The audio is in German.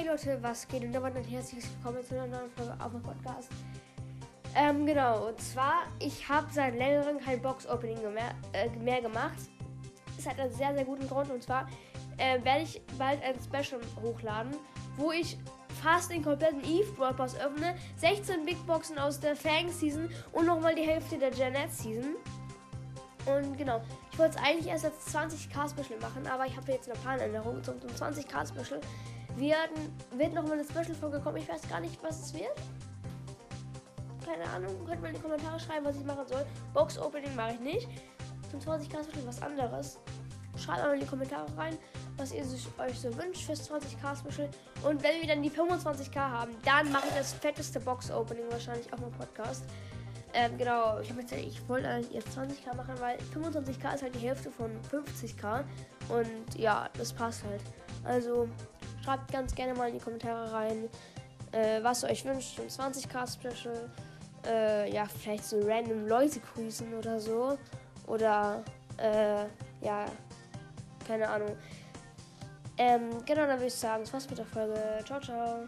Hey Leute, was geht? Und damit ein herzliches Willkommen zu einer neuen Folge auf dem Podcast. Ähm, genau, und zwar, ich habe seit längerem kein Box-Opening mehr, äh, mehr gemacht. Das hat einen sehr, sehr guten Grund. Und zwar äh, werde ich bald ein Special hochladen, wo ich fast den kompletten Eve Brawl öffne, 16 Big Boxen aus der Fang Season und nochmal die Hälfte der Janet Season. Und genau, ich wollte es eigentlich erst als 20k Special machen, aber ich habe jetzt eine Planänderung zum, zum 20k Special. Werden, wird nochmal eine Special Folge kommen. Ich weiß gar nicht, was es wird. Keine Ahnung, könnt mal in die Kommentare schreiben, was ich machen soll. Box Opening mache ich nicht. Zum 20k Special was anderes. Schreibt mal in die Kommentare rein, was ihr euch so wünscht fürs 20k Special. Und wenn wir dann die 25k haben, dann mache ich das fetteste Box Opening wahrscheinlich auf meinem Podcast. Ähm, genau, ich jetzt ich wollte eigentlich jetzt 20k machen, weil 25k ist halt die Hälfte von 50k. Und ja, das passt halt. Also schreibt ganz gerne mal in die Kommentare rein, äh, was ihr euch wünscht zum 20k Special. Äh, ja, vielleicht so random Leute grüßen oder so. Oder äh, ja, keine Ahnung. Ähm, genau, dann würde ich sagen, das war's mit der Folge. Ciao, ciao.